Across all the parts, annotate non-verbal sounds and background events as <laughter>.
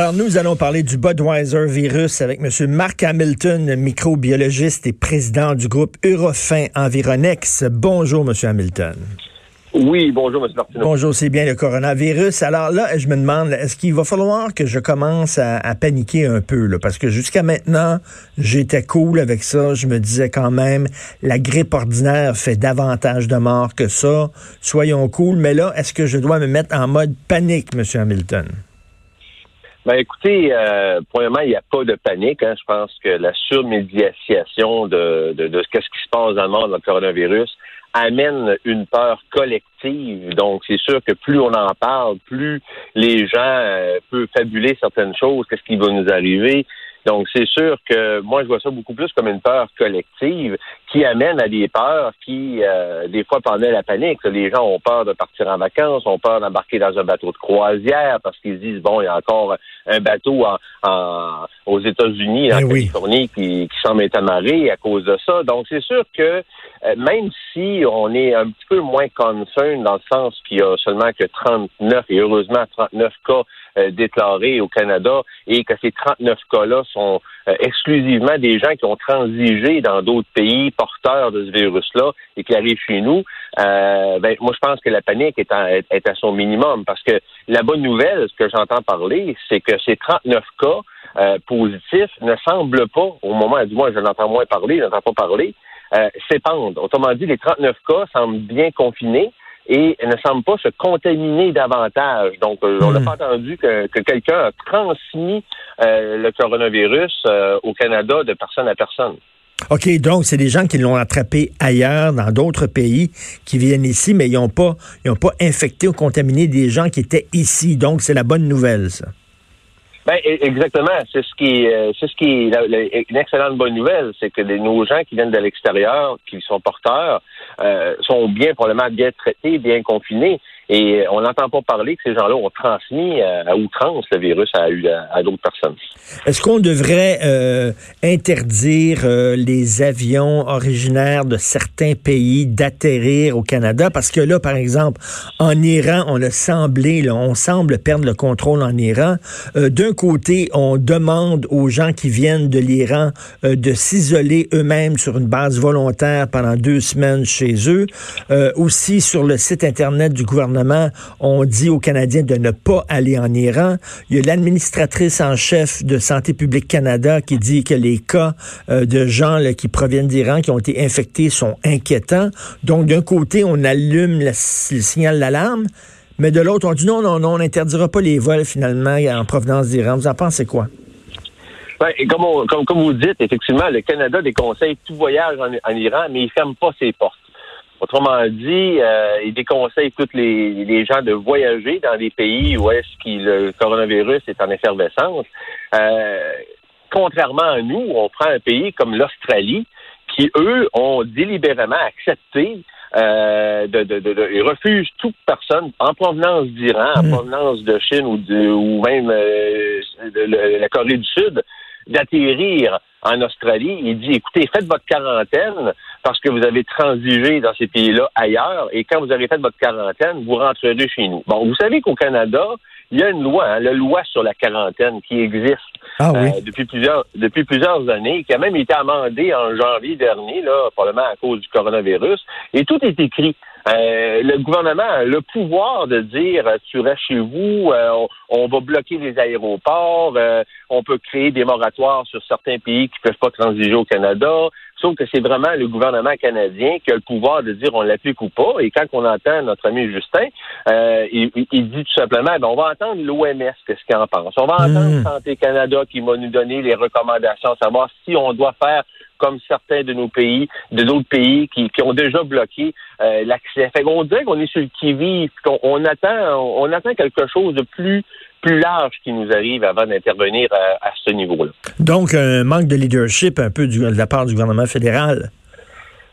Alors, nous allons parler du Budweiser virus avec M. Mark Hamilton, microbiologiste et président du groupe Eurofin Environex. Bonjour, M. Hamilton. Oui, bonjour, M. Martineau. Bonjour, c'est bien le coronavirus. Alors là, je me demande, est-ce qu'il va falloir que je commence à, à paniquer un peu? Là, parce que jusqu'à maintenant, j'étais cool avec ça. Je me disais quand même, la grippe ordinaire fait davantage de morts que ça. Soyons cool. Mais là, est-ce que je dois me mettre en mode panique, M. Hamilton? Ben écoutez, euh, premièrement, il n'y a pas de panique. Hein. Je pense que la surmédiation de, de, de ce qui se passe dans le monde, le coronavirus, amène une peur collective. Donc, c'est sûr que plus on en parle, plus les gens euh, peuvent fabuler certaines choses, qu'est-ce qui va nous arriver. Donc, c'est sûr que moi, je vois ça beaucoup plus comme une peur collective qui amène à des peurs qui, euh, des fois, pendant la panique. Les gens ont peur de partir en vacances, ont peur d'embarquer dans un bateau de croisière parce qu'ils disent, bon, il y a encore un bateau en, aux États-Unis, en Eh oui. Californie, qui, qui semble être amarré à cause de ça. Donc, c'est sûr que euh, même si on est un petit peu moins concern dans le sens qu'il y a seulement que 39, et heureusement 39 cas euh, déclarés au Canada, et que ces 39 cas-là sont exclusivement des gens qui ont transigé dans d'autres pays porteurs de ce virus-là et qui arrivent chez nous, euh, ben, moi je pense que la panique est à, est à son minimum parce que la bonne nouvelle, ce que j'entends parler, c'est que ces 39 cas euh, positifs ne semblent pas, au moment du moins je n'entends moins parler, je n'entends pas parler, euh, s'épandre. Autrement dit, les 39 cas semblent bien confinés et ne semblent pas se contaminer davantage. Donc, euh, on n'a Hmm. pas entendu que, que quelqu'un a transmis euh, le coronavirus euh, au Canada de personne à personne. OK, donc c'est des gens qui l'ont attrapé ailleurs, dans d'autres pays, qui viennent ici, mais ils n'ont pas, ils ont pas infecté ou contaminé des gens qui étaient ici. Donc, c'est la bonne nouvelle, ça. Ben, e- exactement. C'est ce qui euh, c'est ce qui est une excellente bonne nouvelle, c'est que les- nos gens qui viennent de l'extérieur, qui sont porteurs, euh, sont bien probablement bien traités, bien confinés. Et on n'entend pas parler que ces gens-là ont transmis euh, à outrance le virus à, à, à d'autres personnes. Est-ce qu'on devrait euh, interdire euh, les avions originaires de certains pays d'atterrir au Canada? Parce que là, par exemple, en Iran, on a semblé, là, on semble perdre le contrôle en Iran. Euh, D'un côté, on demande aux gens qui viennent de l'Iran euh, de s'isoler eux-mêmes sur une base volontaire pendant deux semaines chez eux. Euh, aussi, sur le site Internet du gouvernement, on dit aux Canadiens de ne pas aller en Iran. Il y a l'administratrice en chef de Santé publique Canada qui dit que les cas euh, de gens là, qui proviennent d'Iran, qui ont été infectés, sont inquiétants. Donc, d'un côté, on allume le, le signal d'alarme, mais de l'autre, on dit non, non, non, on n'interdira pas les vols finalement en provenance d'Iran. Vous en pensez quoi? Ben, et comme, comme, comme vous dites, effectivement, le Canada déconseille tout voyage en, en Iran, mais il ne ferme pas ses portes. Autrement dit, euh, il déconseille tous les, les gens de voyager dans des pays où est-ce que le coronavirus est en effervescence. Euh, contrairement à nous, on prend un pays comme l'Australie, qui, eux, ont délibérément accepté euh, de, de, de, de- ils refusent toute personne en provenance d'Iran, en Mm. provenance de Chine ou, de, ou même euh, de, de la Corée du Sud d'atterrir en Australie. Il dit, écoutez, faites votre quarantaine parce que vous avez transigé dans ces pays-là ailleurs et quand vous avez fait votre quarantaine, vous rentrerez chez nous. Bon, vous savez qu'au Canada, il y a une loi, hein, la loi sur la quarantaine qui existe Ah oui. euh, depuis plusieurs depuis plusieurs années, qui a même été amendée en janvier dernier, là, probablement à cause du coronavirus, et tout est écrit. Euh, le gouvernement a le pouvoir de dire euh, tu restes chez vous, euh, on, on va bloquer les aéroports, euh, on peut créer des moratoires sur certains pays qui peuvent pas transiger au Canada. Sauf que c'est vraiment le gouvernement canadien qui a le pouvoir de dire on l'applique ou pas. Et quand on entend notre ami Justin, euh, il, il- dit tout simplement, ben, on va entendre l'OMS, qu'est-ce qu'il en pense. On va entendre Mm. Santé Canada qui va nous donner les recommandations, savoir si on doit faire comme certains de nos pays, de d'autres pays qui, qui ont déjà bloqué euh, l'accès. Fait qu'on dirait qu'on est sur le qui-vive, qu'on on attend, on, on attend quelque chose de plus plus large qui nous arrive avant d'intervenir à, ce niveau-là. Donc, un manque de leadership un peu de la part du gouvernement fédéral.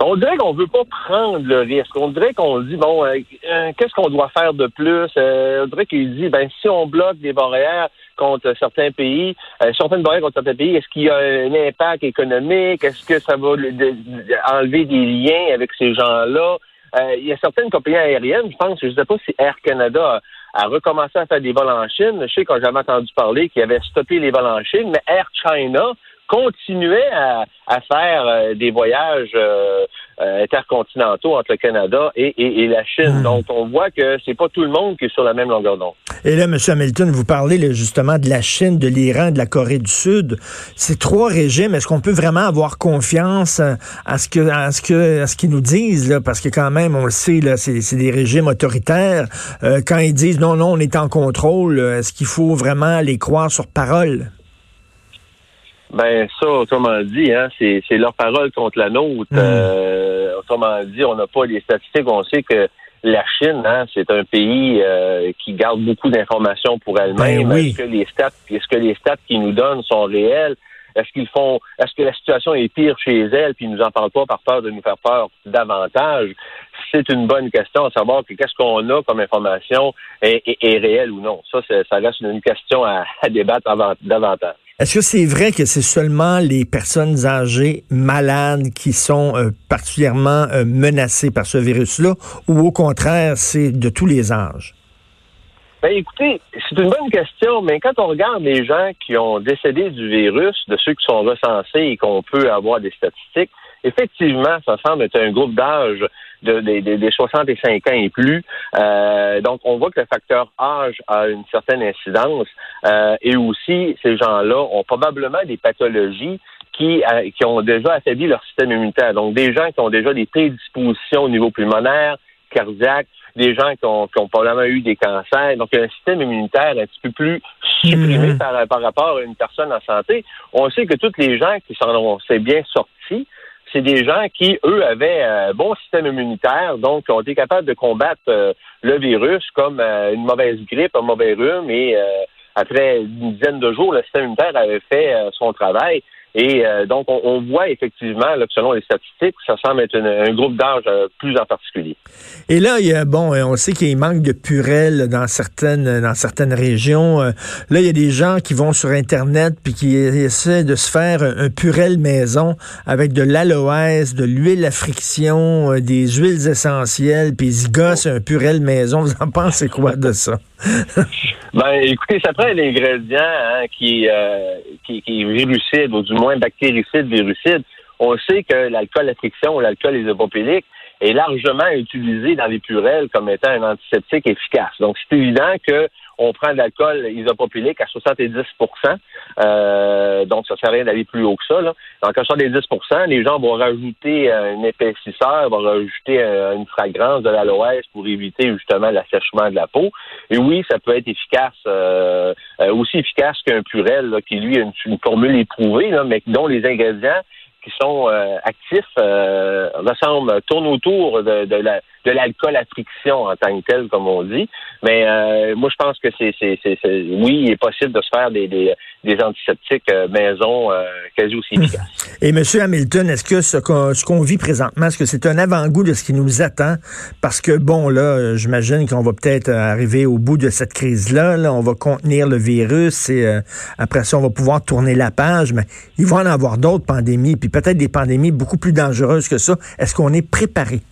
On dirait qu'on veut pas prendre le risque. On dirait qu'on dit bon, euh, euh, qu'est-ce qu'on doit faire de plus? Euh, On dirait qu'il dit ben si on bloque des barrières contre certains pays, certaines barrières contre certains pays, est-ce qu'il y a un impact économique? Est-ce que ça va enlever des liens avec ces gens-là? Il y a certaines compagnies aériennes, je pense, je ne sais pas si Air Canada a, recommencé à faire des vols en Chine. Je sais quand j'avais entendu parler qu'il avait stoppé les vols en Chine, mais Air China continuait à, faire des voyages euh, intercontinentaux entre le Canada et, la Chine. Hmm. Donc, on voit que c'est pas tout le monde qui est sur la même longueur d'onde. Et là, M. Hamilton, vous parlez justement de la Chine, de l'Iran, de la Corée du Sud. Ces trois régimes, est-ce qu'on peut vraiment avoir confiance à ce que, à ce que, à ce qu'ils nous disent là, parce que quand même, on le sait là, c'est des régimes autoritaires. Euh, quand ils disent non, non, on est en contrôle, est-ce qu'il faut vraiment les croire sur parole? Ben ça, autrement dit, hein, c'est, leur parole contre la nôtre. Hmm. Euh, autrement dit, on n'a pas les statistiques. On sait que la Chine, hein, c'est un pays euh, qui garde beaucoup d'informations pour elle-même. Ben est-ce que les stats, est-ce que les stats qu'ils nous donnent sont réels? Est-ce qu'ils font, est-ce que la situation est pire chez elles, puis ils nous en parlent pas par peur de nous faire peur davantage? C'est une bonne question à savoir que qu'est-ce qu'on a comme information est, est, réel ou non. Ça, ça reste une question à, à débattre davantage. Est-ce que c'est vrai que c'est seulement les personnes âgées malades qui sont euh, particulièrement euh, menacées par ce virus-là ou au contraire, c'est de tous les âges? Ben, écoutez, c'est une bonne question, mais quand on regarde les gens qui ont décédé du virus, de ceux qui sont recensés et qu'on peut avoir des statistiques, effectivement, ça semble être un groupe d'âge de, des 65 ans et plus. Euh, donc, on voit que le facteur âge a une certaine incidence euh, et aussi, ces gens-là ont probablement des pathologies qui, euh, qui ont déjà affaibli leur système immunitaire. Donc, des gens qui ont déjà des prédispositions au niveau pulmonaire, cardiaque, des gens qui ont, qui ont probablement eu des cancers. Donc, un système immunitaire un petit peu plus supprimé mmh. par, par rapport à une personne en santé. On sait que tous les gens qui s'en ont bien sortis, c'est des gens qui, eux, avaient un bon système immunitaire, donc ont été capables de combattre euh, le virus comme euh, une mauvaise grippe, un mauvais rhume, et euh, après une dizaine de jours, le système immunitaire avait fait son travail. Et euh, donc, on, voit effectivement, là, selon les statistiques, ça semble être un groupe d'âge euh, plus en particulier. Et là, il y a, bon, on sait qu'il manque de purelles dans certaines, dans certaines régions. Euh, là, il y a des gens qui vont sur Internet puis qui essaient de se faire un, purel maison avec de l'aloès, de l'huile à friction, des huiles essentielles, puis ils se gossent un purel maison. Vous en pensez quoi de ça? <laughs> ben, écoutez, ça prend un ingrédient hein, qui, qui, qui est virucide, ou du moins bactéricide, virucide. On sait que l'alcool à friction ou l'alcool isopropylique est largement utilisé dans les purelles comme étant un antiseptique efficace. Donc, c'est évident que on prend de l'alcool isopropylique à 70% euh, donc ça sert à rien d'aller plus haut que ça. Là. Donc à 70% les gens vont rajouter un épaississeur, vont rajouter une fragrance de l'aloès pour éviter justement l'assèchement de la peau. Et oui, ça peut être efficace, euh, euh, aussi efficace qu'un purel qui lui a une, formule éprouvée, là, mais dont les ingrédients qui sont actifs ressemblent, tournent autour de, de la de l'alcool à friction en tant que tel, comme on dit. Mais euh, moi, je pense que c'est, c'est, c'est, oui, il est possible de se faire des, des, des antiseptiques euh, maison euh, quasi aussi <laughs> efficaces. Et M. Hamilton, est-ce que ce qu'on, vit présentement, est-ce que c'est un avant-goût de ce qui nous attend? Parce que, bon, là, j'imagine qu'on va peut-être arriver au bout de cette crise-là. Là, on va contenir le virus et après ça, on va pouvoir tourner la page. Mais il va en avoir d'autres pandémies, puis peut-être des pandémies beaucoup plus dangereuses que ça. Est-ce qu'on est préparé?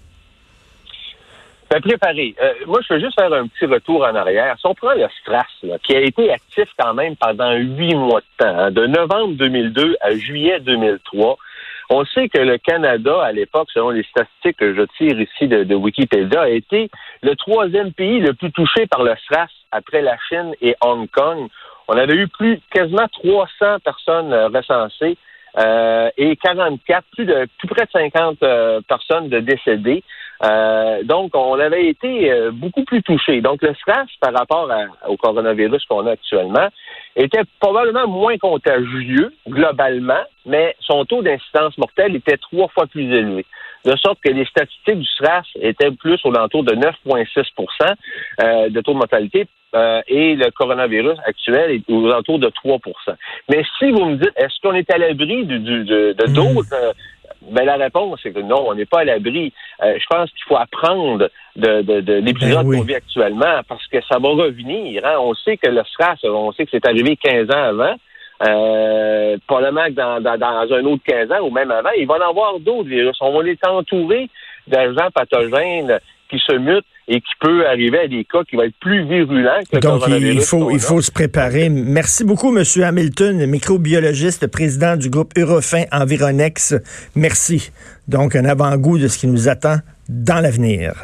Ben, préparé. Euh, moi, je veux juste faire un petit retour en arrière. Si on prend le Stras, qui a été actif quand même pendant huit mois de temps, hein, de novembre 2002 à juillet 2003, on sait que le Canada, à l'époque, selon les statistiques que je tire ici de, Wikipédia, a été le troisième pays le plus touché par le SRAS après la Chine et Hong Kong. On avait eu plus quasiment 300 personnes euh, recensées euh, et 44, plus de plus près de 50 personnes de décédées. Euh, donc, on avait été euh, beaucoup plus touché. Donc, le stress par rapport au coronavirus qu'on a actuellement était probablement moins contagieux globalement, mais son taux d'incidence mortelle était trois fois plus élevé. De sorte que les statistiques du SRAS étaient plus aux alentours de 9,6% euh, de taux de mortalité euh, et le coronavirus actuel est aux alentours de 3% Mais si vous me dites, est-ce qu'on est à l'abri de, de, de hmm. d'autres euh, ben, la réponse, c'est que non, on n'est pas à l'abri. Euh, je pense qu'il faut apprendre de, de, de l'épisode ben qu'on vit actuellement parce que ça va revenir. Hein. On sait que le SRAS, on sait que c'est arrivé 15 ans avant. Euh, probablement que dans, dans, dans, un autre 15 ans ou même avant, il va en avoir d'autres virus. On va les entourer d'agents pathogènes qui se mutent et qui peut arriver à des cas qui vont être plus virulents que Donc, il faut, il faut se préparer. Merci beaucoup, M. Hamilton, microbiologiste, président du groupe Eurofin Environex. Merci. Donc, un avant-goût de ce qui nous attend dans l'avenir.